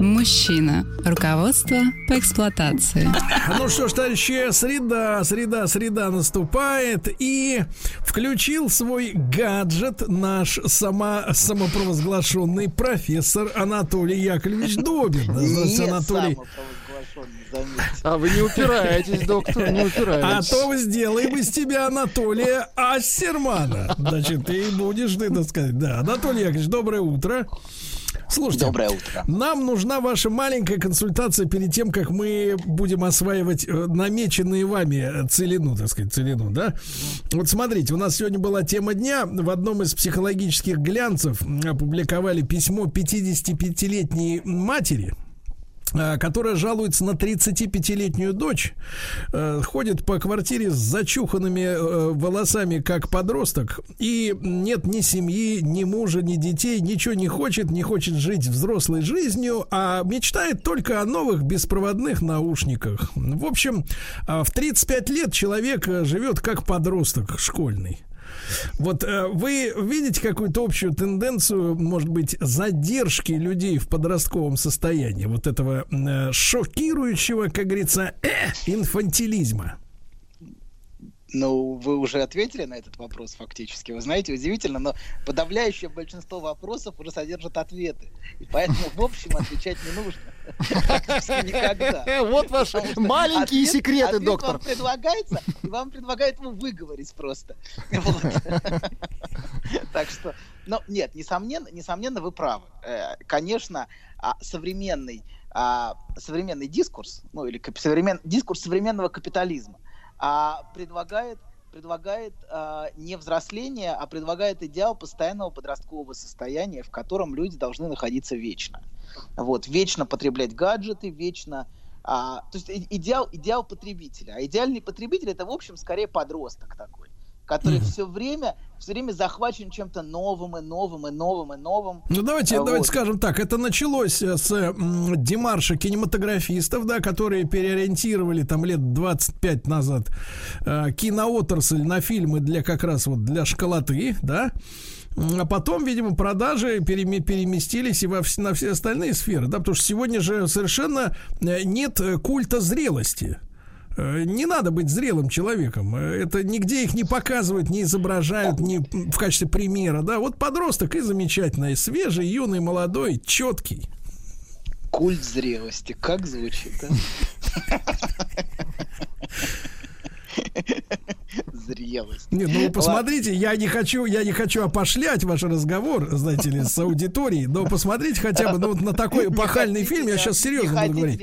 Мужчина. Руководство по эксплуатации. Ну что ж, товарищи, среда, среда, среда наступает и включил свой гаджет наш сама, самопровозглашенный профессор Анатолий Яковлевич Добин. Здравствуйте, Анатолий. А вы не упираетесь, доктор, не А упираетесь. то мы сделаем из тебя Анатолия Ассермана. Значит, ты будешь, ты, так сказать, да. Анатолий Яковлевич, доброе утро. Слушайте, Доброе утро. нам нужна ваша маленькая консультация перед тем, как мы будем осваивать э, намеченные вами целину, так сказать, целину, да? Вот смотрите, у нас сегодня была тема дня. В одном из психологических глянцев опубликовали письмо 55-летней матери, которая жалуется на 35-летнюю дочь, э, ходит по квартире с зачуханными э, волосами, как подросток, и нет ни семьи, ни мужа, ни детей, ничего не хочет, не хочет жить взрослой жизнью, а мечтает только о новых беспроводных наушниках. В общем, э, в 35 лет человек э, живет как подросток школьный. Вот э, вы видите какую-то общую тенденцию, может быть, задержки людей в подростковом состоянии, вот этого э, шокирующего, как говорится, э, инфантилизма? Ну, вы уже ответили на этот вопрос фактически. Вы знаете, удивительно, но подавляющее большинство вопросов уже содержат ответы. И поэтому, в общем, отвечать не нужно. Никогда. Вот ваши маленькие секреты, доктор. вам предлагается, и вам предлагают его выговорить просто. Так что, ну, нет, несомненно, несомненно, вы правы. Э, Конечно, а, современный, а, современный дискурс, ну, или современ- дискурс современного капитализма а, предлагает предлагает а, не взросление, а предлагает идеал постоянного подросткового состояния, в котором люди должны находиться вечно. Вот, вечно потреблять гаджеты, вечно... а, то есть идеал, идеал потребителя. А идеальный потребитель это, в общем, скорее подросток такой, который Мгм. все время, все время захвачен чем-то новым и новым и новым и новым. Ну, давайте, А, давайте вот. скажем так, это началось э, с м, демарша кинематографистов, да, которые переориентировали там лет 25 назад э, киноотрасль на фильмы для как раз вот для школоты, да, а потом, видимо, продажи переме- переместились и во вс- на все остальные сферы, да, потому что сегодня же совершенно э, нет э, культа зрелости. Э, Не надо быть зрелым человеком. Э, Это нигде их не показывают, не изображают не в качестве примера. Да, вот подросток и замечательный, свежий, юный, молодой, четкий. Культ зрелости. Как звучит, а? Зрелость. Не, ну посмотрите, я не хочу, я не хочу опошлять ваш разговор, знаете ли, с аудиторией, но посмотрите хотя бы ну, вот на такой эпохальный хотите, фильм, я сейчас серьезно буду говорить.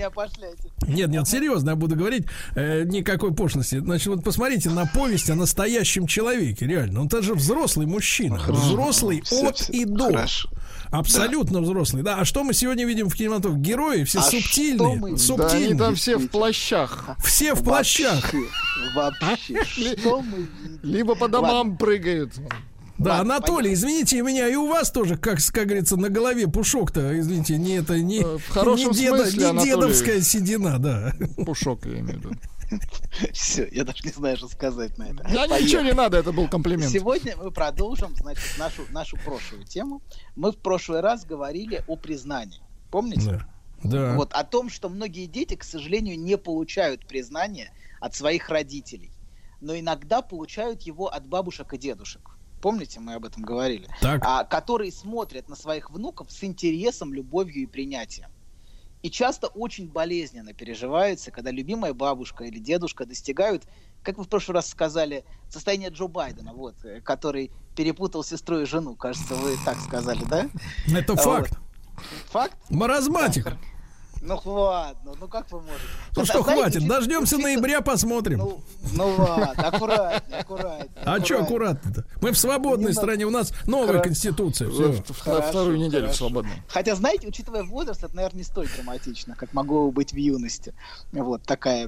Нет, нет, серьезно, я буду говорить э, никакой пошлости. Значит, вот посмотрите на повесть о настоящем человеке, реально. Он тоже взрослый мужчина, взрослый от и до. хорошо. Абсолютно взрослый, да. А что мы сегодня видим в кинематографе? Герои все А субтильные, мы- Да субтильные. они там все в плащах. Все в плащах. Вообще, что мы? Либо по домам прыгают. Да, Ладно, Анатолий, понятно. извините меня, и у вас тоже, как, как говорится, на голове пушок-то, извините, не это не, Э, не, деда- смысле, не Анатолий. дедовская седина, да. Пушок, я имею в виду. Все, я даже не знаю, что сказать на это. Да Поехали. ничего не надо, это был комплимент. Сегодня мы продолжим, значит, нашу, нашу прошлую тему. Мы в прошлый раз говорили о признании. Помните? Да. Да. Вот о том, что многие дети, к сожалению, не получают признания от своих родителей, но иногда получают его от бабушек и дедушек. Помните, мы об этом говорили? Так. А, которые смотрят на своих внуков с интересом, любовью и принятием. И часто очень болезненно переживается, когда любимая бабушка или дедушка достигают, как вы в прошлый раз сказали, состояния Джо Байдена, вот, э, который перепутал сестру и жену. Кажется, вы так сказали, да? Это А факт. Факт? Маразматик. Ну ладно, ну как вы можете? Ну что, знаете, хватит, дождемся ноября, посмотрим. Ну, ну ладно, аккуратнее, аккуратнее. А что аккуратно-то? Мы в свободной Не стране, у нас новая конституция. В- в- вторую неделю хорошо. свободно. Хотя, знаете, учитывая возраст, это, наверное, не столь драматично, как могло бы быть в юности. Вот такая,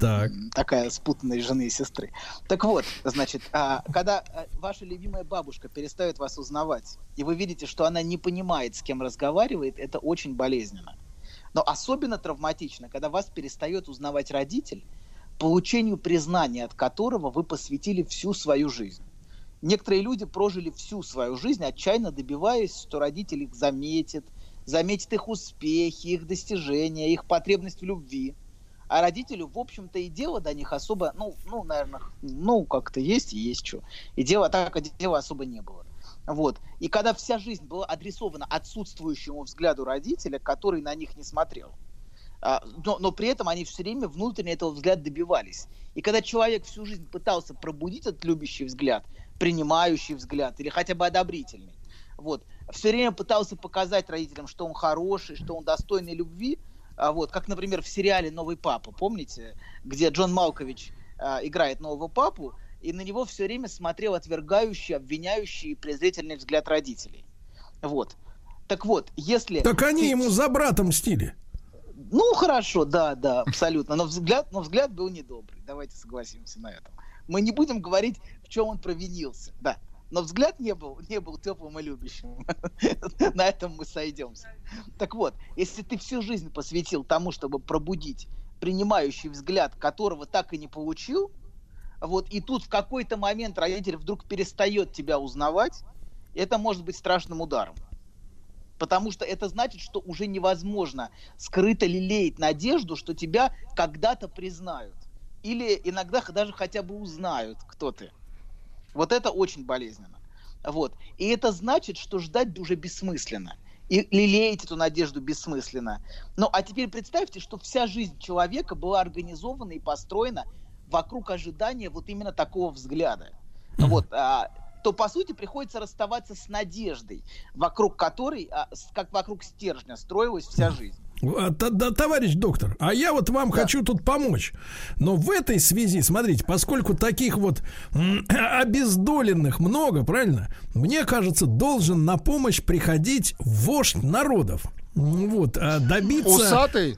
такая спутанность жены и сестры. Так вот, значит, а, когда а, ваша любимая бабушка перестает вас узнавать, и вы видите, что она не понимает, с кем разговаривает, это очень болезненно. Но особенно травматично, когда вас перестает узнавать родитель, получению признания от которого вы посвятили всю свою жизнь. Некоторые люди прожили всю свою жизнь, отчаянно добиваясь, что родитель их заметит, заметит их успехи, их достижения, их потребность в любви. А родителю, в общем-то, и дело до них особо, ну, ну наверное, ну, как-то есть и есть что. И дела так, а дела особо не было. Вот. И когда вся жизнь была адресована отсутствующему взгляду родителя, который на них не смотрел, а, но, но при этом они все время внутренне этого взгляда добивались. И когда человек всю жизнь пытался пробудить этот любящий взгляд, принимающий взгляд или хотя бы одобрительный, вот, все время пытался показать родителям, что он хороший, что он достойный любви, а, вот, как, например, в сериале «Новый папа», помните, где Джон Малкович а, играет нового папу, и на него все время смотрел отвергающий, обвиняющий и презрительный взгляд родителей. Вот. Так вот, если... Так они ему за братом мстили. ну, хорошо, да, да, абсолютно. Но взгляд, но взгляд был недобрый. Давайте согласимся на этом. Мы не будем говорить, в чем он провинился. Да. Но взгляд не был, не был теплым и любящим. На этом мы сойдемся. Так вот, если ты всю жизнь посвятил тому, чтобы пробудить принимающий взгляд, которого так и не получил, вот, и тут в какой-то момент родитель вдруг перестает тебя узнавать, это может быть страшным ударом. Потому что это значит, что уже невозможно скрыто лелеять надежду, что тебя когда-то признают. Или иногда даже хотя бы узнают, кто ты. Вот это очень болезненно. Вот. И это значит, что ждать уже бессмысленно. И лелеять эту надежду бессмысленно. Ну, а теперь представьте, что вся жизнь человека была организована и построена вокруг ожидания вот именно такого взгляда. Вот, а, то по сути приходится расставаться с надеждой, вокруг которой, а, с- как вокруг стержня, строилась вся жизнь. Да, товарищ доктор, а я вот вам Да. хочу тут помочь. Но в этой связи, смотрите, поскольку таких вот обездоленных много, правильно? Мне кажется, должен на помощь приходить вождь народов. Вот, а добиться... Усатый?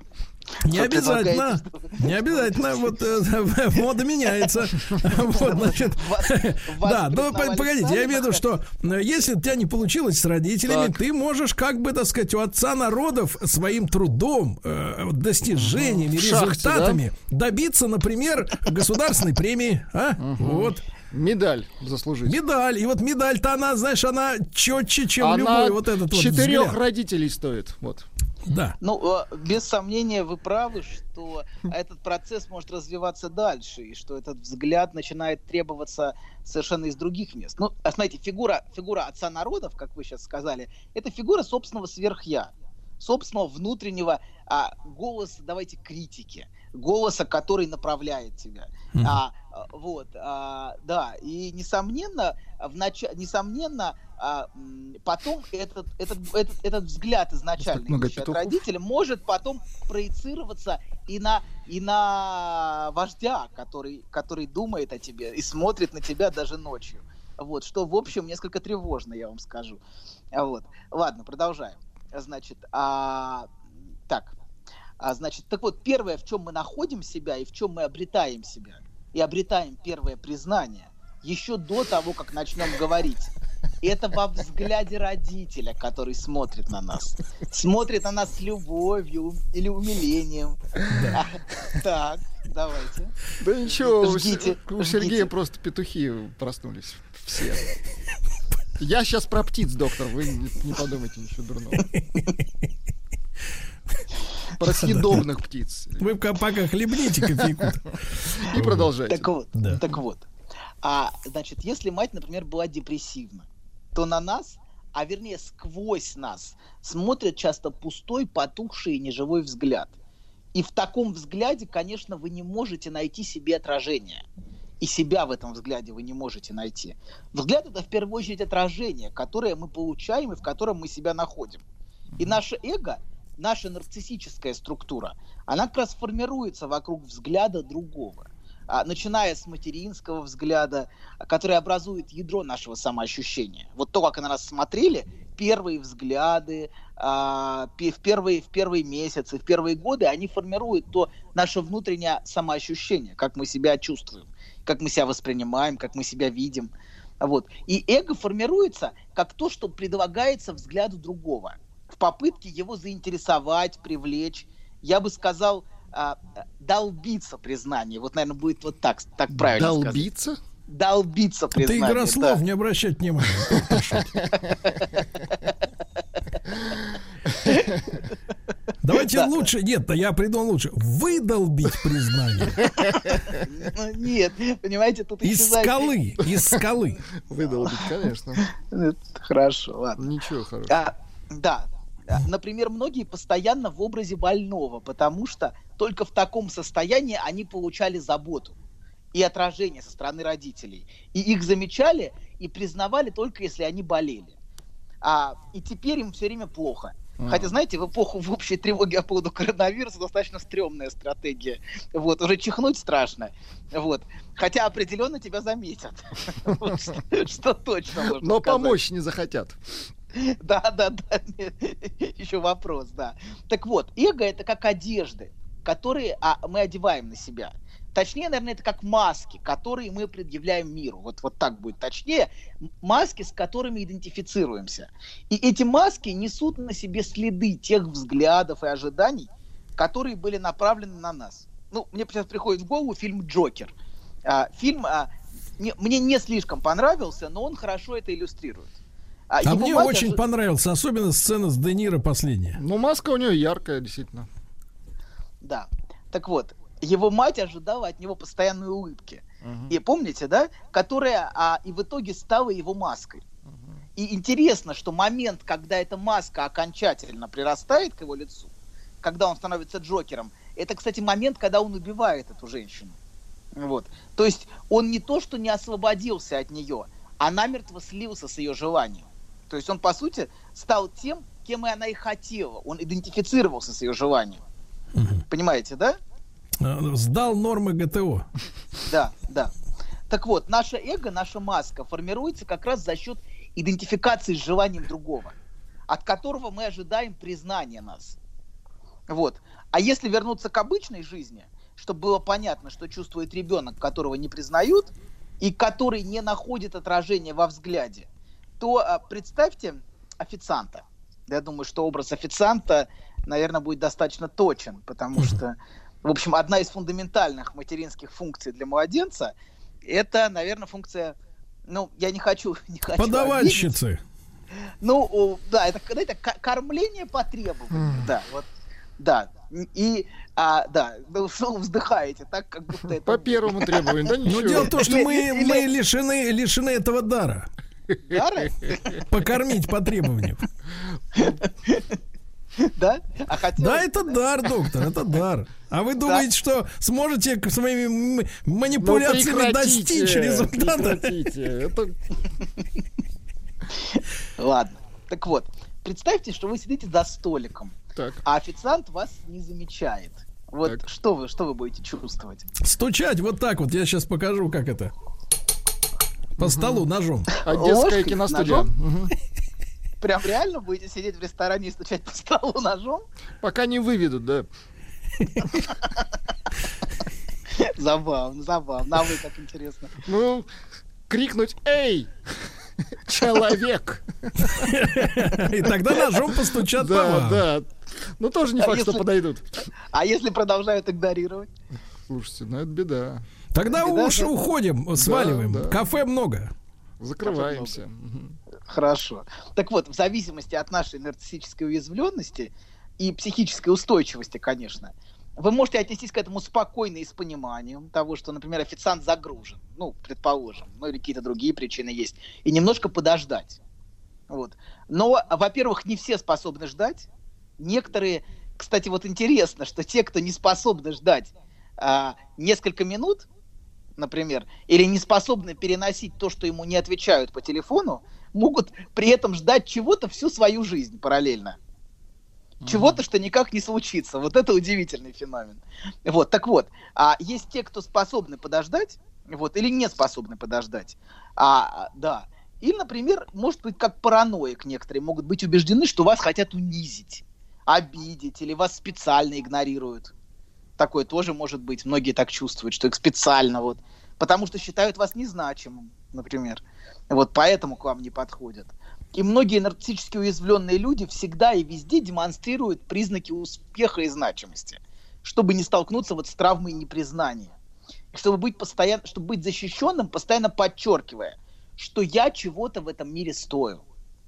Не обязательно. Не обязательно. Вот э, мода меняется. Вот, значит. Да, но погодите, я имею в виду, что э, если у тебя не получилось с родителями, ты можешь, как бы, так сказать, у отца народов своим трудом, э, достижениями, результатами добиться, например, государственной премии. А? Вот. Медаль заслужить. Медаль. И вот медаль-то она, знаешь, она четче, чем Она любой вот этот вот четырех родителей стоит. Вот. Да. Ну, э, без сомнения, вы правы, что этот процесс может развиваться дальше, и что этот взгляд начинает требоваться совершенно из других мест. Ну, а смотрите, фигура, фигура отца народов, как вы сейчас сказали, это фигура собственного сверхя, собственного внутреннего а, голоса, давайте, критики, голоса, который направляет тебя. А, а, вот, а, да, и несомненно, в нач... несомненно, а, потом этот, этот, этот, этот взгляд изначально от родителя может потом проецироваться и на, и на вождя, который, который думает о тебе и смотрит на тебя даже ночью. Вот, что, в общем, несколько тревожно, я вам скажу. А Вот. Ладно, продолжаем. Значит, а, так. А, значит, так вот, первое, в чем мы находим себя и в чем мы обретаем себя, и обретаем первое признание, еще до того, как начнем говорить, это во взгляде родителя, который смотрит на нас. Смотрит на нас с любовью или умилением. А, Так, давайте. Да ничего, у, Се- у. Сергея просто петухи проснулись. Все. Я сейчас про птиц, доктор, вы не, не подумайте ничего дурного. Про съедобных птиц. Вы пока пока хлебните кофейку. И продолжайте. Так вот, так вот. А, значит, если мать, например, была депрессивна, то на нас, а вернее сквозь нас, смотрит часто пустой, потухший и неживой взгляд. И в таком взгляде, конечно, вы не можете найти себе отражение. И себя в этом взгляде вы не можете найти. Взгляд это в первую очередь отражение, которое мы получаем и в котором мы себя находим. И наше эго наша нарциссическая структура, она как раз формируется вокруг взгляда другого. А, начиная с материнского взгляда, который образует ядро нашего самоощущения. Вот то, как на нас смотрели, первые взгляды, а, в, первые, в первые месяцы, в первые годы, они формируют то наше внутреннее самоощущение, как мы себя чувствуем, как мы себя воспринимаем, как мы себя видим. Вот. И эго формируется как то, что предлагается взгляду другого, в попытке его заинтересовать, привлечь. Я бы сказал, а, долбиться признание. Вот, наверное, будет вот так, так правильно Долбиться? сказать. Долбиться признание. Это игра слов, да. не обращать внимания. Давайте Да. лучше, нет, я придумал лучше. Выдолбить признание. Ну, Нет, понимаете, тут Из исчезает- скалы, из скалы. Выдолбить, конечно. Хорошо, ладно. Ничего хорошего. А, да. А, Например, многие постоянно в образе больного, потому что только в таком состоянии они получали заботу и отражение со стороны родителей. И их замечали и признавали только если они болели. А, и теперь им все время плохо. Хотя, знаете, в эпоху в общей тревоги по поводу коронавируса достаточно стрёмная стратегия. Вот, уже чихнуть страшно. Вот. Хотя определенно тебя заметят. Что точно можно Но помочь не захотят. Да, да, да. Еще вопрос, да. Так вот, эго это как одежды, которые а, мы одеваем на себя. Точнее, наверное, это как маски, которые мы предъявляем миру. Вот, вот так будет точнее. Маски, с которыми идентифицируемся. И эти маски несут на себе следы тех взглядов и ожиданий, которые были направлены на нас. Ну, мне сейчас приходит в голову фильм «Джокер». А, фильм а, не- мне не слишком понравился, но он хорошо это иллюстрирует. А его мне мать очень ожи- понравился, особенно сцена с Де Ниро последняя. Ну, маска у нее яркая, действительно. Да. Так вот, его мать ожидала от него постоянной улыбки. Мгм. И помните, да? Которая а, и в итоге стала его маской. И интересно, что момент, когда эта маска окончательно прирастает к его лицу, когда он становится Джокером, это, кстати, момент, когда он убивает эту женщину. Вот. То есть он не то, что не освободился от нее, а намертво слился с ее желанием. То есть он, по сути, стал тем, кем и она и хотела. Он идентифицировался с ее желанием. Понимаете, да? Э, Сдал нормы ГТО. Да, да. Так вот, наше эго, наша маска формируется как раз за счет идентификации с желанием другого, от которого мы ожидаем признания нас. Вот. А если вернуться к обычной жизни, чтобы было понятно, что чувствует ребенок, которого не признают, и который не находит отражения во взгляде, то а, представьте официанта. Я думаю, что образ официанта, наверное, будет достаточно точен, потому что, в общем, одна из фундаментальных материнских функций для младенца это, наверное, функция, ну, я не хочу, не хочу обидеть. Подавальщицы. Ну, да, это, это ко- кормление по требованию, да, вот, да. И, а, да, вы что вздыхаете, так, как будто это... По первому требованию, да Но ничего. Ну, дело в том, что мы, мы лишены, лишены этого дара. Дара? Покормить по требованию. Да? А хотелось Да, это дар, доктор, это дар. А вы думаете, что сможете своими Ну, манипуляциями прекратите, достичь результата? Это Ладно. Так вот, представьте, что вы сидите за столиком, так. а официант вас не замечает. Вот Так. что вы, что вы будете чувствовать? Стучать вот так вот, я сейчас покажу, как это. По столу ножом. Одесская Ложкой, киностудия. Прям реально будете сидеть в ресторане и стучать по столу ножом? Пока не выведут, да. Забавно, забавно. А вы как интересно. Ну, крикнуть «Эй! Человек!» И тогда ножом постучат по Да, да. Ну, тоже не А факт, что подойдут. А если продолжают игнорировать? Слушайте, ну это беда. Тогда Беда, уж да? уходим, сваливаем. да. Кафе много. Закрываемся. Хорошо. Так вот, в зависимости от нашей нарциссической уязвленности и психической устойчивости, конечно, вы можете отнестись к этому спокойно и с пониманием того, что, например, официант загружен, ну, предположим, ну или какие-то другие причины есть, и немножко подождать. Вот. Но, во-первых, не все способны ждать. Некоторые, кстати, вот интересно, что те, кто не способны ждать а, несколько минут, например, или не способны переносить то, что ему не отвечают по телефону, могут при этом ждать чего-то всю свою жизнь параллельно. Чего-то, что никак не случится. Вот это удивительный феномен. Вот, так вот, а есть те, кто способны подождать, вот, или не способны подождать. А, да. Или, например, может быть, как параноик некоторые могут быть убеждены, что вас хотят унизить, обидеть, или вас специально игнорируют. Такое тоже может быть. Многие так чувствуют, что их специально вот. Потому что считают вас незначимым, например. Вот поэтому к вам не подходят. И многие нарциссически уязвленные люди всегда и везде демонстрируют признаки успеха и значимости, чтобы не столкнуться вот с травмой непризнания. И чтобы быть, постоянно, чтобы быть защищенным, постоянно подчеркивая, что я чего-то в этом мире стою.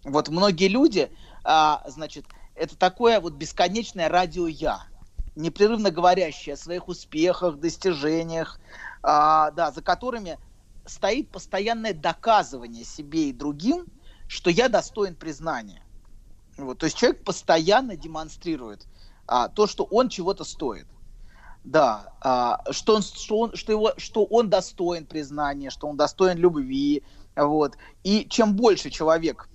Вот многие люди, а, значит, это такое вот бесконечное радио-я, непрерывно говорящее о своих успехах, достижениях, а, да, за которыми стоит постоянное доказывание себе и другим, что я достоин признания. Вот, то есть человек постоянно демонстрирует а, то, что он чего-то стоит. Да, а, что, он, что, он, что, его, что он достоин признания, что он достоин любви. Вот. И чем больше человек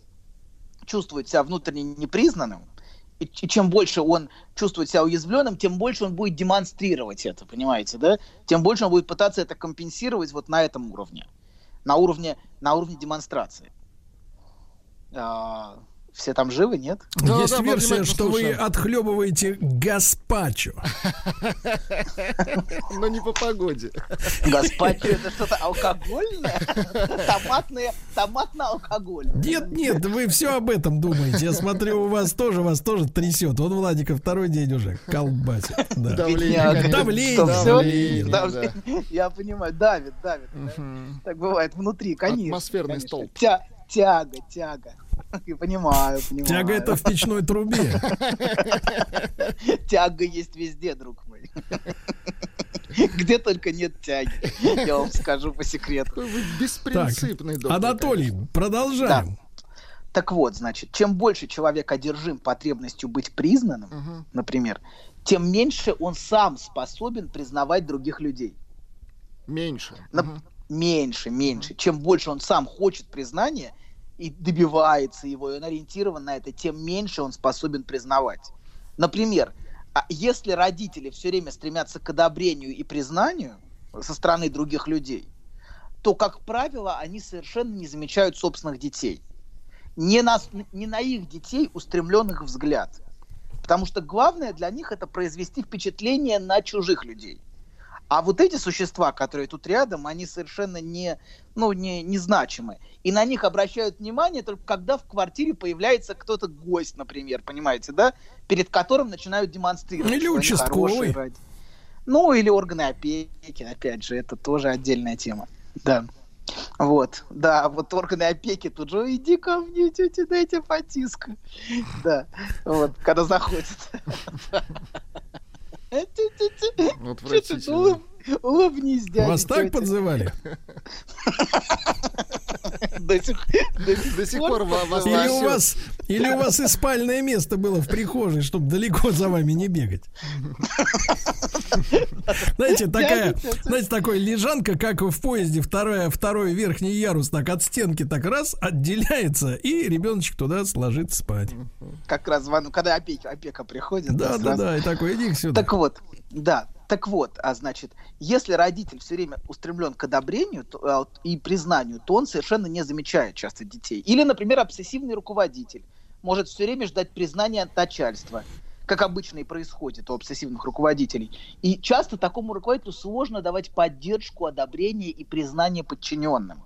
чувствует себя внутренне непризнанным, чем больше он чувствует себя уязвленным, тем больше он будет демонстрировать это, понимаете, да? Тем больше он будет пытаться это компенсировать вот на этом уровне, на уровне, на уровне демонстрации. Все там живы, нет? Да, Есть да, версия, что слушаем. вы отхлебываете гаспачо. Но не по погоде. Гаспачо это что-то алкогольное? Томатное, томатно-алкоголь. Нет, нет, вы все об этом думаете. Я смотрю, у вас тоже, вас тоже трясет. Он Владика второй день уже колбасит. Да. Давление. Давление. Давление. Я понимаю, давит, давит. Так бывает внутри, конечно. Атмосферный столб. Тяга, тяга. Понимаю, понимаю. Тяга это в печной трубе. Тяга есть везде, друг мой. Где только нет тяги. Я вам скажу по секрету. Вы беспринципный доктор. Анатолий, продолжаем. Так вот, значит, чем больше человек одержим потребностью быть признанным, угу. например, тем меньше он сам способен признавать других людей. Меньше. На... Угу. Меньше, меньше. Чем больше он сам хочет признания, и добивается его, и он ориентирован на это, тем меньше он способен признавать. Например, а если родители все время стремятся к одобрению и признанию со стороны других людей, то, как правило, они совершенно не замечают собственных детей. Не на, не на их детей устремленных взгляд. Потому что главное для них это произвести впечатление на чужих людей – а вот эти существа, которые тут рядом, они совершенно не, ну, не, незначимы. И на них обращают внимание только когда в квартире появляется кто-то гость, например, понимаете, да? Перед которым начинают демонстрировать. Или участковый. Ну, или органы опеки, опять же, это тоже отдельная тема. Да. Вот, да, вот органы опеки тут же, иди ко мне, тетя, дайте потиску. Да, вот, когда заходит. Отвратительно. Улыбнись, дядя. Вас так подзывали? До сих, до сих пор вас или у вас Или у вас и спальное место было в прихожей, чтобы далеко за вами не бегать. Знаете, такая, знаете, такой лежанка, как в поезде, второй, второй верхний ярус, так от стенки так раз отделяется, и ребеночек туда сложится спать. Как раз, когда опека, опека приходит. Да, да, да, и такой, иди сюда. Так вот, да, так вот, а значит, если родитель все время устремлен к одобрению то, а, и признанию, то он совершенно не замечает часто детей. Или, например, обсессивный руководитель может все время ждать признания от начальства, как обычно и происходит у обсессивных руководителей. И часто такому руководителю сложно давать поддержку, одобрение и признание подчиненным.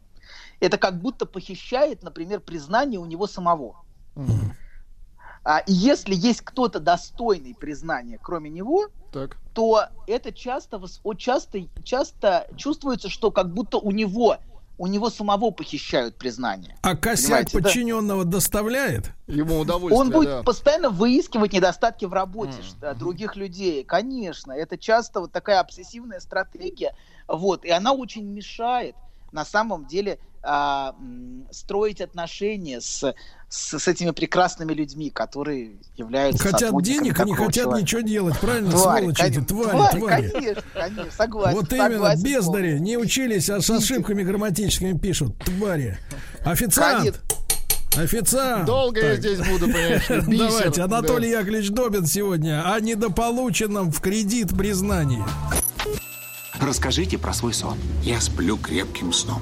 Это как будто похищает, например, признание у него самого. Mm-hmm. А, и если есть кто-то достойный признания, кроме него, так. то это часто, часто, часто чувствуется, что как будто у него у него самого похищают признание. А косяк подчиненного да? доставляет? Ему удовольствие, Он будет да. постоянно выискивать недостатки в работе mm. других людей. Конечно, это часто вот такая обсессивная стратегия. Вот, и она очень мешает на самом деле а, строить отношения с, с, с этими прекрасными людьми, которые являются Хотят денег, они хотят человека. ничего делать, правильно? Твари, Сволочи конечно, эти, твари, твари. Конечно, конечно, согласен. Вот именно, бездари, не учились, а с ошибками грамматическими пишут, твари. Официант! Официант. Долго я Так. здесь буду, понимаешь, бисер. Давайте, Анатолий Да. Яковлевич Добин сегодня о недополученном в кредит признании. Расскажите про свой сон. Я сплю крепким сном.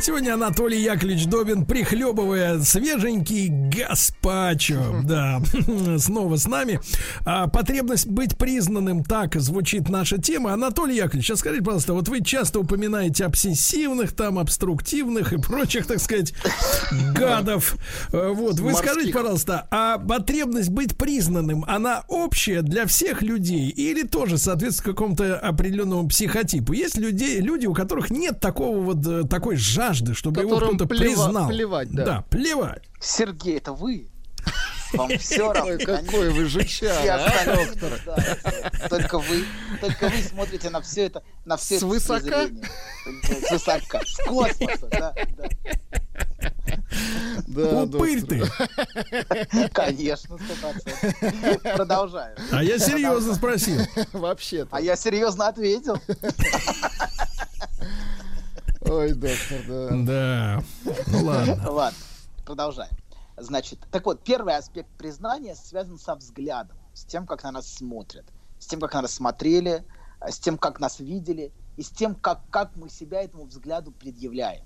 Сегодня Анатолий Яковлевич Добин, прихлебывая свеженький гаспачо. Да, снова с нами. А, потребность быть признанным, так звучит наша тема. Анатолий Яковлевич, а скажите, пожалуйста, вот вы часто упоминаете обсессивных, там, обструктивных и прочих, так сказать, гадов. Э, Вот, вы Морских. скажите, пожалуйста, а потребность быть признанным, она общая для всех людей или тоже соответствует какому-то определенному психотипу? Есть людей, люди, у которых нет такого вот э, такой жажды, чтобы его кто-то плева- признал. плевать, да. Да, плевать. Сергей, это вы? Вам все равно. Ой, какой вы жучара, а, доктор. да, Только вы, только вы смотрите на все это, на все это презрением. С высока, с космоса, да, да. Да, Упырь доктор. ты. Конечно, сто процентов. Продолжаю. А я серьезно спросил. Вообще-то. А я серьезно ответил. Ой, доктор, да. Да. Ну ладно. Ладно, продолжаем. Значит, так вот, первый аспект признания связан со взглядом, с тем, как на нас смотрят, с тем, как на нас смотрели, с тем, как нас видели, и с тем, как, как мы себя этому взгляду предъявляем.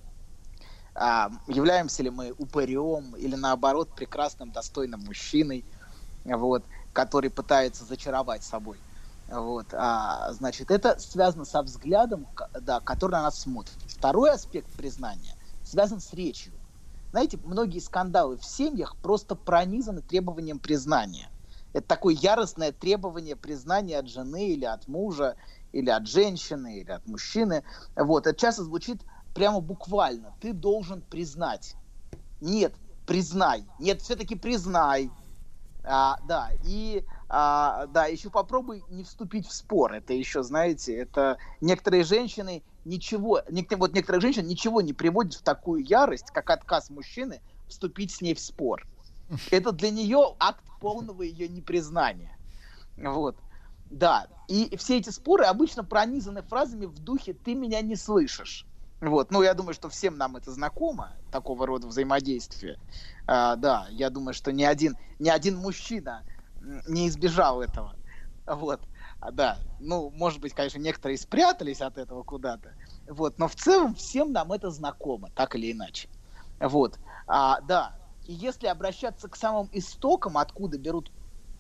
А, являемся ли мы упырем или наоборот прекрасным, достойным мужчиной, вот, который пытается зачаровать собой. Вот, а, значит, это связано со взглядом, да, который на нас смотрит. Второй аспект признания связан с речью. Знаете, многие скандалы в семьях просто пронизаны требованием признания. Это такое яростное требование признания от жены или от мужа, или от женщины, или от мужчины. Вот. Это часто звучит прямо буквально. Ты должен признать. Нет, признай. Нет, все-таки признай. А, да, и а, да, еще попробуй не вступить в спор. Это еще, знаете, это некоторые женщины ничего, нек- вот некоторых женщин ничего не приводит в такую ярость, как отказ мужчины вступить с ней в спор. Это для нее акт полного ее непризнания. Вот. Да. И все эти споры обычно пронизаны фразами в духе «ты меня не слышишь». Вот. Ну, я думаю, что всем нам это знакомо, такого рода взаимодействие. А, да, я думаю, что ни один, ни один мужчина не избежал этого. Вот. А, да, ну, может быть, конечно, некоторые спрятались от этого куда-то. Вот. Но в целом всем нам это знакомо, так или иначе. Вот. А, да. И если обращаться к самым истокам, откуда берут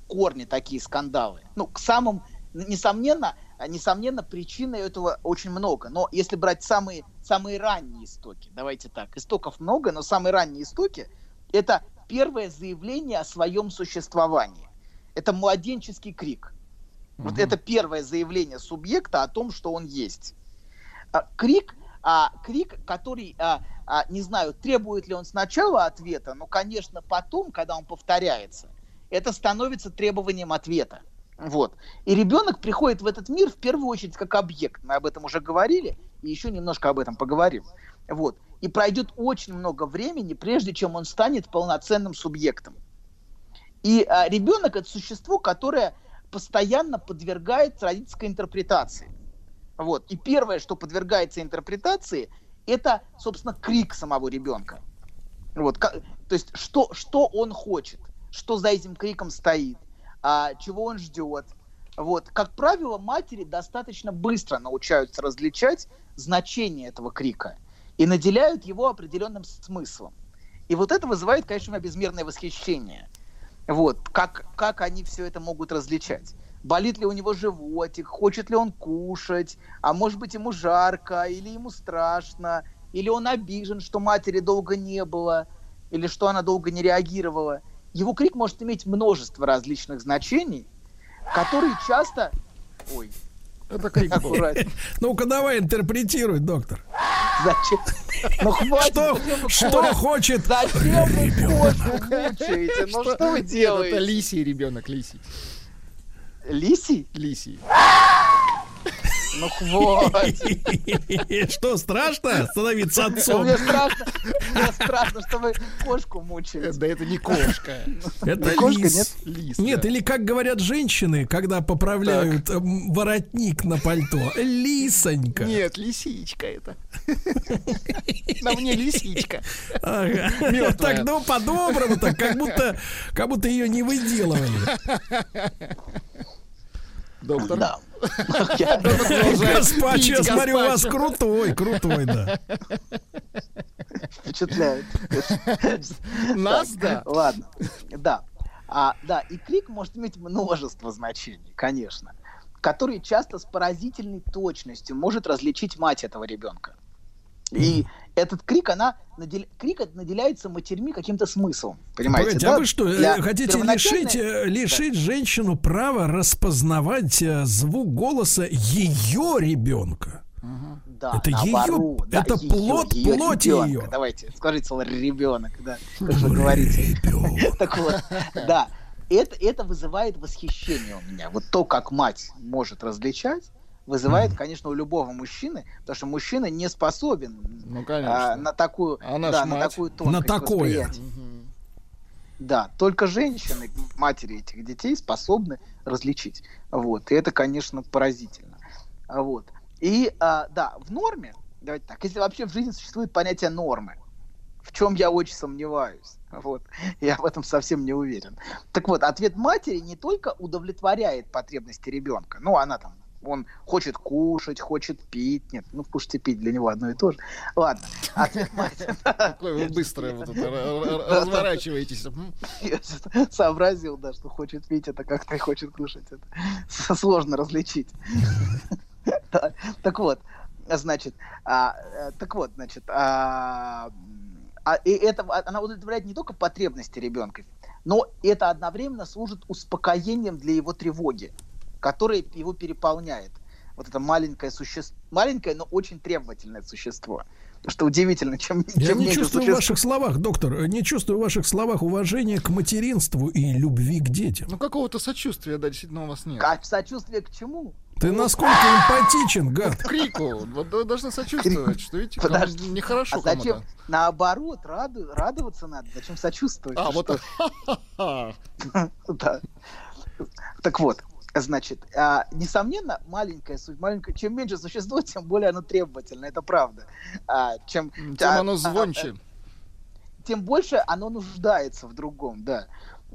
корни такие скандалы, ну, к самым, несомненно, несомненно, причины этого очень много. Но если брать самые, самые ранние истоки, давайте так, истоков много, но самые ранние истоки – это первое заявление о своем существовании. Это младенческий крик. Вот Мгм. это первое заявление субъекта о том, что он есть. А, крик, а, крик, который, а, а, не знаю, требует ли он сначала ответа, но, конечно, потом, когда он повторяется, это становится требованием ответа. Вот. И ребенок приходит в этот мир в первую очередь как объект. Мы об этом уже говорили, и еще немножко об этом поговорим. Вот. И пройдет очень много времени, прежде чем он станет полноценным субъектом. И а, ребенок это существо, которое постоянно подвергается родительской интерпретации. Вот. И первое, что подвергается интерпретации, это, собственно, крик самого ребенка. Вот. ка- То есть, что, что он хочет, что за этим криком стоит, а, чего он ждет. Вот. Как правило, матери достаточно быстро научаются различать значение этого крика и наделяют его определенным смыслом. И вот это вызывает, конечно, у меня безмерное восхищение. Вот, как, как они все это могут различать. Болит ли у него животик, хочет ли он кушать, а может быть ему жарко, или ему страшно, или он обижен, что матери долго не было, или что она долго не реагировала. Его крик может иметь множество различных значений, которые часто... Ой, Это крик был. Ну-ка давай интерпретируй, доктор. Зачем? Ну хватит. Что, вы что хочет Зачем вы кошку мучаете? Ну что вы Это делаете? лисий ребенок, лисий. Лисий? Лисий. Ну хватит. Что, страшно становиться отцом? Мне страшно, мне страшно, что вы кошку мучаете. Да это не кошка. Это кошка, лис. нет? Лис. Нет, да. или как говорят женщины, когда поправляют эм, воротник на пальто. Лисонька. Нет, лисичка это. На мне лисичка. Так, ну, по-доброму, так, как будто, как будто ее не выделывали. Доктор. Да. Гаспачо, я смотрю, у вас крутой, крутой, да. Впечатляет. Нас, да. Ладно, да. А, да, и крик может иметь множество значений, конечно, которые часто с поразительной точностью может различить мать этого ребенка. И этот крик, она надел- крик это наделяется матерьми каким-то смыслом, понимаете? Погодите, да? а вы что, э, Для хотите первоначальной- лишить, э, лишить женщину права распознавать э, звук голоса ее ребенка? Да, Это наоборот, да, это её- плод её плоти ребёнка. её. Давайте, скажите слово ребенок, да, как вы говорите. Так вот, да, это, это вызывает восхищение у меня. Вот то, как мать может различать, вызывает, конечно, у любого мужчины, потому что мужчина не способен Ну, а, на такую, Она ж да, на такую тонкость На такое. восприятия. Да, только женщины, матери этих детей, способны различить. Вот. И это, конечно, поразительно. А Вот. И а, да, в норме, давайте так, если вообще в жизни существует понятие нормы, в чем я очень сомневаюсь. Вот. Я в этом совсем не уверен. Так вот, ответ матери не только удовлетворяет потребности ребенка, ну, она там, он хочет кушать, хочет пить, нет, ну, кушать и пить для него одно и то же. Ладно. Какой вы быстро разворачиваетесь. Сообразил, да, что хочет пить, это как-то и хочет кушать. Это сложно различить. Так вот, значит, а, э, так вот, значит, а, а, и это, она удовлетворяет не только потребности ребенка, но это одновременно служит успокоением для его тревоги, которая его переполняет. Вот это маленькое существо, маленькое, но очень требовательное существо. Потому что удивительно, чем, Я чем не чувствую в ваших словах, доктор, не чувствую в ваших словах уважения к материнству и любви к детям. Ну, какого-то сочувствия, да, действительно, у вас нет. А сочувствие к чему? Ты насколько эмпатичен, гад. К крику. Вот вы должны сочувствовать, что видите, Подожди. нехорошо А зачем? кому-то. Наоборот, раду- радоваться надо. Зачем сочувствовать? А, вот так. Так вот, значит, а, несомненно, маленькое, су- маленькое, чем меньше существо, тем более оно требовательно, это правда. А, чем, Тем а, оно а, звонче. тем больше оно нуждается в другом, да.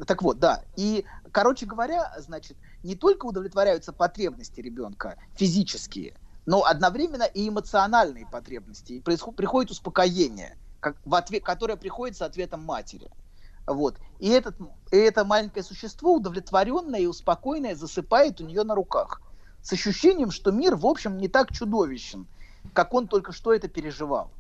Так вот, да. И, короче говоря, значит, не только удовлетворяются потребности ребенка физические, но одновременно и эмоциональные потребности. И происход- приходит успокоение, как, в ответ, которое приходит с ответом матери. Вот. И, этот, и это маленькое существо, удовлетворенное и успокоенное, засыпает у нее на руках. С ощущением, что мир, в общем, не так чудовищен, как он только что это переживал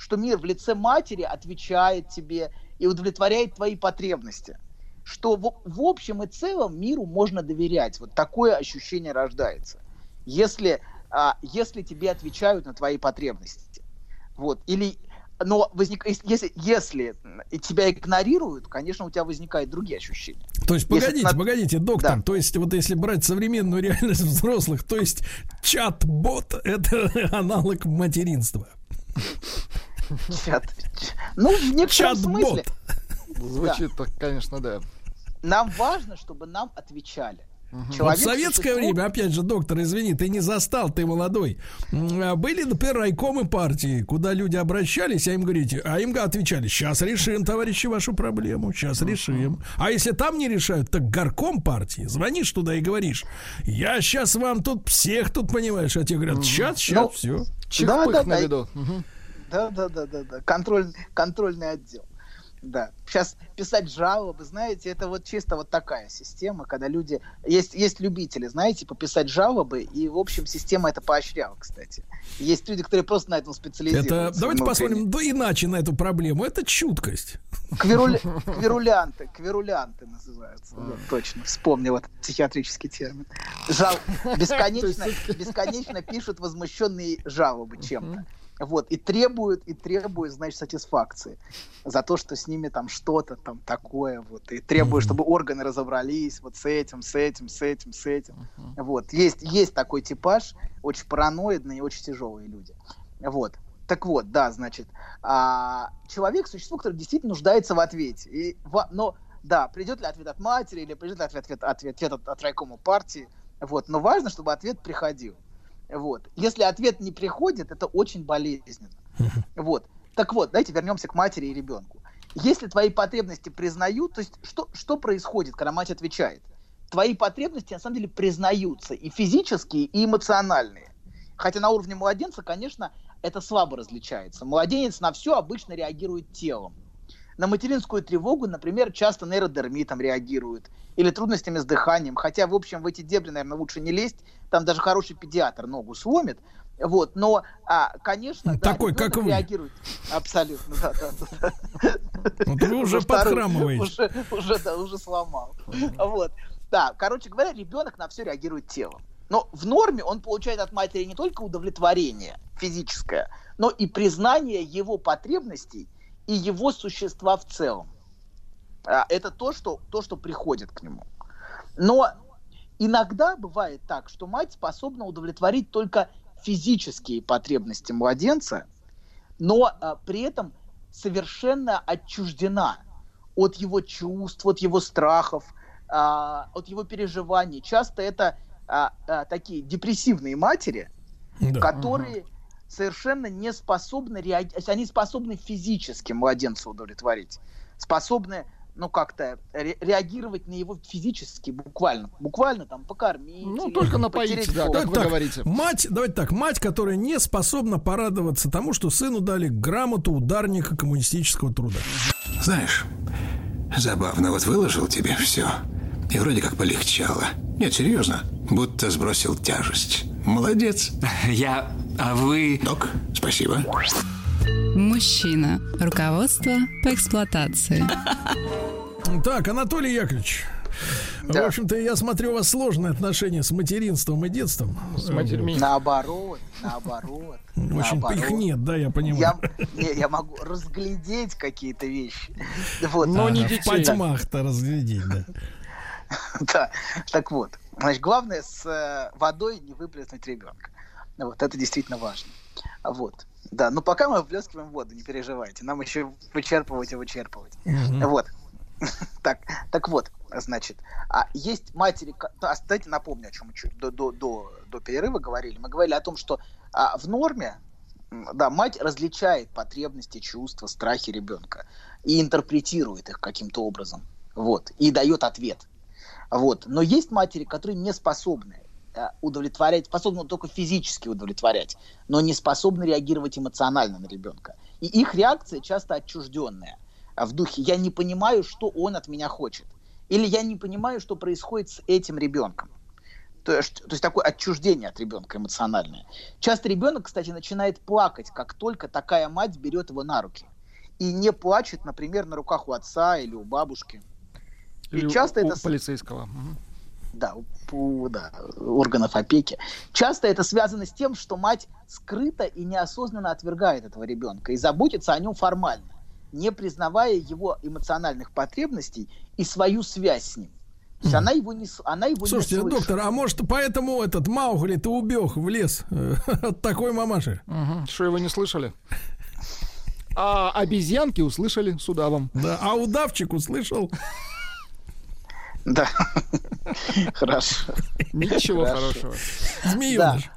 что мир в лице матери отвечает тебе и удовлетворяет твои потребности. Что в, в общем и целом миру можно доверять. Вот такое ощущение рождается. Если, а, если тебе отвечают на твои потребности. Вот. Или, но возник, если, если и тебя игнорируют, конечно, у тебя возникают другие ощущения. То есть, Если погодите, на- погодите, доктор, Да. то есть, вот если брать современную реальность взрослых, то есть чат-бот — это аналог материнства. Чат- Ну, в некотором смысле. Звучит так, конечно, да. Нам важно, чтобы нам отвечали. Вот в Человек советское существо- время, опять же, доктор, извини, ты не застал, ты молодой. А Были, например, райкомы партии, куда люди обращались, а им говорите, а им отвечали, сейчас решим, товарищи, вашу проблему, сейчас решим. А если там не решают, так горком партии, звонишь туда и говоришь, я сейчас вам тут всех тут, понимаешь, а тебе говорят, сейчас, сейчас, Ну, все. Чих-пых да, на да. Да, да, да, да, да. Контроль, контрольный отдел. Да. Сейчас писать жалобы, знаете, это вот чисто вот такая система, когда люди... Есть, есть любители, знаете, пописать жалобы, и, в общем, система это поощряла, кстати. Есть люди, которые просто на этом Это, специализируются. давайте внутренне. посмотрим, да иначе на эту проблему. Это чуткость. Квируля- Квирулянты, квирулянты называются. Да, точно, вспомнил этот психиатрический термин. Жал... Бесконечно, бесконечно пишут возмущенные жалобы чем-то. Вот, и требуют, и требуют, значит, сатисфакции за то, что с ними там что-то там такое, вот, и требуют, чтобы органы разобрались вот с этим, с этим, с этим, с этим. Вот, есть, есть такой типаж, очень параноидные и очень тяжелые люди. Вот. Так вот, да, значит, а, человек существо, которое действительно нуждается в ответе. И, в, но, да, придет ли ответ от матери или придет ли ответ, ответ, ответ, ответ от, от райкома партии, вот, но важно, чтобы ответ приходил. Вот. Если ответ не приходит, это очень болезненно. Вот. Так вот, давайте вернемся к матери и ребенку. Если твои потребности признают, то есть что, что происходит, когда мать отвечает? Твои потребности на самом деле признаются и физические, и эмоциональные. Хотя на уровне младенца, конечно, это слабо различается. Младенец на все обычно реагирует телом. На материнскую тревогу, например, часто нейродермитом реагирует или трудностями с дыханием. Хотя, в общем, в эти дебри, наверное, лучше не лезть. Там даже хороший педиатр ногу сломит. Вот, но, а, конечно, да, Такой, как вы. реагирует. Абсолютно, да, да. да. Вот вы уже подхрамываете. Уже, уже, да, уже сломал. Вот. Да, короче говоря, ребенок на все реагирует телом. Но в норме он получает от матери не только удовлетворение физическое, но и признание его потребностей и его существа в целом. А, это то, что, то, что приходит к нему. Но иногда бывает так, что мать способна удовлетворить только физические потребности младенца, но а, при этом совершенно отчуждена от его чувств, от его страхов, а, от его переживаний. Часто это а, а, такие депрессивные матери, да. которые угу. совершенно не способны реагировать, они способны физически младенца удовлетворить, способны ну, как-то ре- реагировать на его физически, буквально. Буквально там покормить. Ну, или, только напоить, да, как вы так, говорите. Мать, давайте так, мать, которая не способна порадоваться тому, что сыну дали грамоту ударника коммунистического труда. Знаешь, забавно, вот выложил тебе все, и вроде как полегчало. Нет, серьезно, будто сбросил тяжесть. Молодец. Я... А вы... Док, спасибо. Мужчина. Руководство по эксплуатации. Так, Анатолий Яковлевич. Да. В общем-то, я смотрю, у вас сложные отношения с материнством и детством. С матерьми. Наоборот, наоборот. Очень наоборот. их нет, да, я понимаю. Я, не, я могу разглядеть какие-то вещи. Вот. Но а, не детей. В потьмах-то разглядеть, да. Да, так вот. Значит, главное с э, водой не выплеснуть ребенка. Вот, это действительно важно. Вот. Да, но пока мы вплескиваем воду, не переживайте. Нам еще вычерпывать и вычерпывать. Mm-hmm. Вот. так, так вот, значит, а есть матери, а, давайте напомню, о чем мы чуть до, до, до, до перерыва говорили. Мы говорили о том, что а, в норме да, мать различает потребности, чувства, страхи ребенка и интерпретирует их каким-то образом. Вот, и дает ответ. Вот. Но есть матери, которые не способны удовлетворять, способны только физически удовлетворять, но не способны реагировать эмоционально на ребенка. И их реакция часто отчужденная а в духе «я не понимаю, что он от меня хочет». Или «я не понимаю, что происходит с этим ребенком». То есть, то есть такое отчуждение от ребенка эмоциональное. Часто ребенок, кстати, начинает плакать, как только такая мать берет его на руки. И не плачет, например, на руках у отца или у бабушки. Или и часто у, это... полицейского. Да, у, да, органов опеки. Часто это связано с тем, что мать скрыто и неосознанно отвергает этого ребенка и заботится о нем формально, не признавая его эмоциональных потребностей и свою связь с ним. То есть она его не, она его Слушайте, не слышит. доктор, а может поэтому этот Маугли ты убег в лес э, от такой мамаши? Угу. Что его не слышали? А обезьянки услышали с удавом. Да, а удавчик услышал. Да. Хорошо. Ничего хорошего. Змееныш.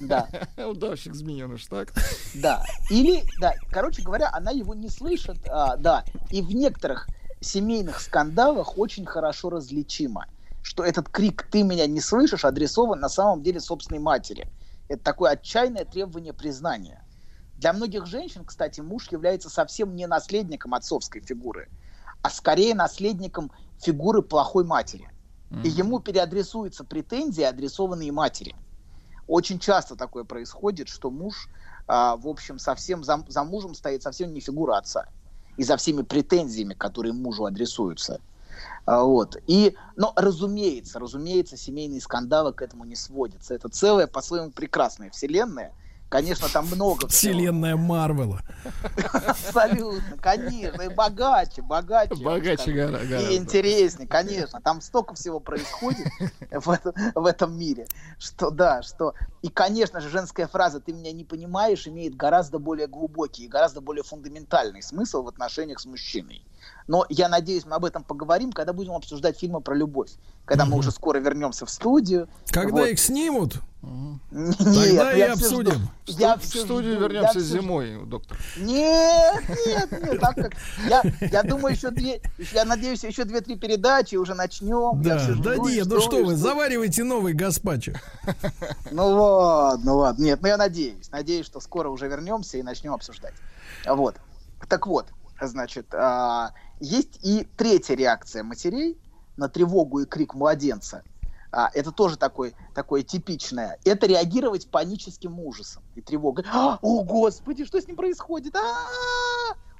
Да. Удавщик змееныш, так? Да. Или, да, короче говоря, она его не слышит, а, да. И в некоторых семейных скандалах очень хорошо различимо, что этот крик «ты меня не слышишь» адресован на самом деле собственной матери. Это такое отчаянное требование признания. Для многих женщин, кстати, муж является совсем не наследником отцовской фигуры, а скорее наследником фигуры плохой матери. Mm-hmm. И ему переадресуются претензии, адресованные матери. Очень часто такое происходит, что муж, а, в общем, совсем за, за мужем стоит совсем не фигура отца. И за всеми претензиями, которые мужу адресуются. А, вот. И, но, разумеется, разумеется, семейные скандалы к этому не сводятся. Это целая, по-своему, прекрасная вселенная, Конечно, там много всего. Вселенная Марвела. Абсолютно, конечно. И богаче, богаче. Богаче гора- гораздо. И интереснее, конечно. Там столько всего происходит в, это- в этом мире, что да, что... И, конечно же, женская фраза «ты меня не понимаешь» имеет гораздо более глубокий и гораздо более фундаментальный смысл в отношениях с мужчиной. Но я надеюсь, мы об этом поговорим, когда будем обсуждать фильмы про любовь. Когда мы уже скоро вернемся в студию. Когда Вот. их снимут, Нет, тогда и я обсудим. жду. В Я в студию жду, я вернемся жду. зимой, доктор. Нет, нет, нет, так как я, я думаю, еще две, я надеюсь, еще две-три передачи уже начнем. Я Да, всё да жду и нет, ну жду, что и вы, жду. заваривайте новый гаспачо. Ну ладно, ну ладно. Нет, ну я надеюсь. Надеюсь, что скоро уже вернемся и начнем обсуждать. Вот. Так вот, значит, а, есть и третья реакция матерей на тревогу и крик младенца. А, это тоже такой, такое типичное. Это реагировать паническим ужасом и тревогой. «А, О, Господи, что с ним происходит? А,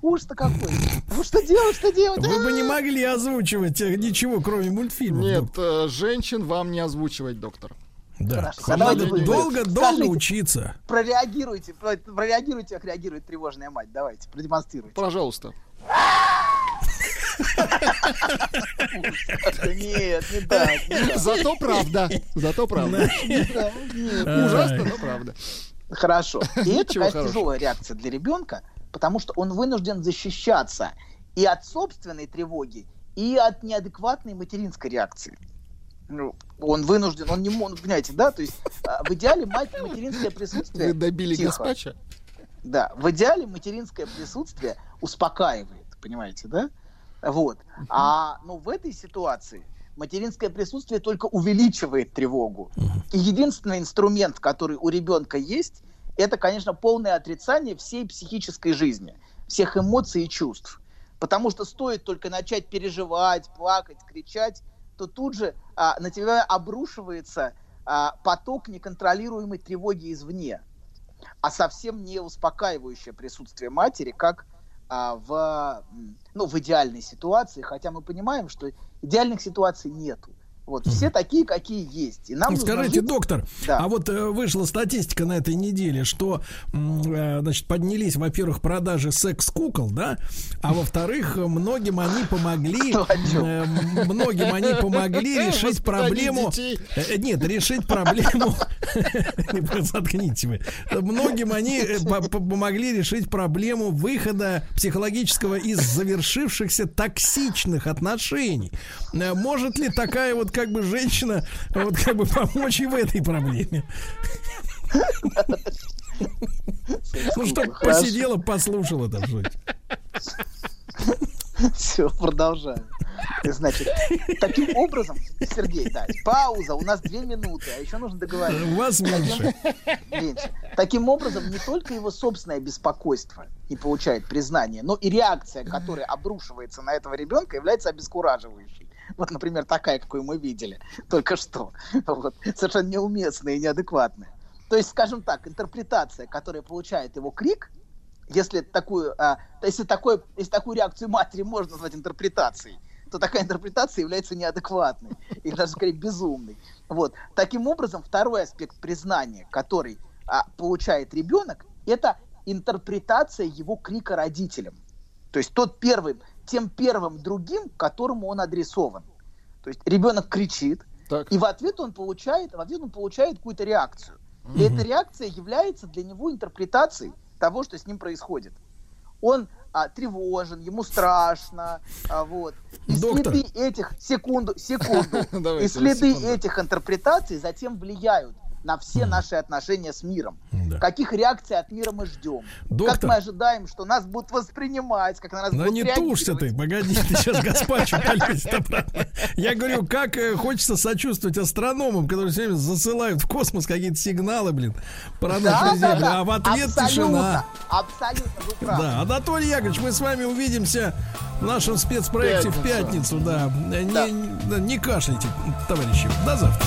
Ужас-то какой! Ну что делать, что делать? Вы бы А!» не могли озвучивать э, ничего, кроме мультфильмов. Нет, э, женщин вам не озвучивать, доктор. Да. Хорошо, Надо долго, долго скажите. учиться. Прореагируйте, про- прореагируйте, как реагирует тревожная мать. Давайте, продемонстрируйте. Пожалуйста. Нет, не так. Зато правда. Зато правда. Ужасно, но правда. Хорошо. И это, хорошего. тяжелая реакция для ребенка, потому что он вынужден защищаться и от собственной тревоги, и от неадекватной материнской реакции. Ну, он вынужден, он не может, понимаете, да? То есть а, в идеале мать, материнское присутствие... Вы добили Тихо. гаспача? Да, в идеале материнское присутствие успокаивает, понимаете, да? Вот. А, ну, в этой ситуации материнское присутствие только увеличивает тревогу. И единственный инструмент, который у ребенка есть, это, конечно, полное отрицание всей психической жизни, всех эмоций и чувств. Потому что стоит только начать переживать, плакать, кричать, то тут же а, на тебя обрушивается а, поток неконтролируемой тревоги извне а совсем не успокаивающее присутствие матери, как а, в, ну, в идеальной ситуации, хотя мы понимаем, что идеальных ситуаций нету. Вот, все такие, какие есть. И нам Скажите, жить- доктор, Да. а вот э, вышла статистика на этой неделе, что, э, значит, поднялись, во-первых, продажи секс-кукол, да, а во-вторых, многим они помогли, э, многим они помогли решить проблему. Э, Нет, решить проблему. Заткните вы. Многим они э, по- по- помогли решить проблему выхода психологического из завершившихся токсичных отношений. Может ли такая вот как бы женщина вот как бы помочь и в этой проблеме? Ну, чтоб Хорошо. посидела, послушала там. Все, продолжаем. Значит, таким образом, Сергей, да, пауза, у нас две минуты, а еще нужно договориться. У вас меньше. меньше. Таким образом, не только его собственное беспокойство не получает признания, но и реакция, которая обрушивается на этого ребенка, является обескураживающей. Вот, например, такая, какую мы видели только что. Вот. Совершенно неуместная и неадекватная. То есть, скажем так, интерпретация, которая получает его крик, если такую, а, если, такой, если такую реакцию матери можно назвать интерпретацией, то такая интерпретация является неадекватной или даже скорее безумной. Вот. Таким образом, второй аспект признания, который а, получает ребенок, это интерпретация его крика родителям. То есть тот первым, тем первым другим, которому он адресован. То есть ребенок кричит, Так. и в ответ он получает, в ответ он получает какую-то реакцию. И эта реакция является для него интерпретацией того, что с ним происходит. Он а, тревожен, ему страшно, а, вот. И Доктор. следы этих секунду, секунду, и следы этих интерпретаций затем влияют на все наши отношения с миром. Да. Каких реакций от мира мы ждем? Как Доктор. мы ожидаем, что нас будут воспринимать, как на нас Да будут не тушься ты, погоди, ты сейчас гаспачо полезет обратно. Я говорю, как э, хочется сочувствовать астрономам, которые все время засылают в космос какие-то сигналы, блин, про нашу Землю, а в ответ тишина. Абсолютно. Да, Анатолий Яковлевич, мы с вами увидимся в нашем спецпроекте в Пятницу. да. Не- не кашляйте, товарищи. До завтра.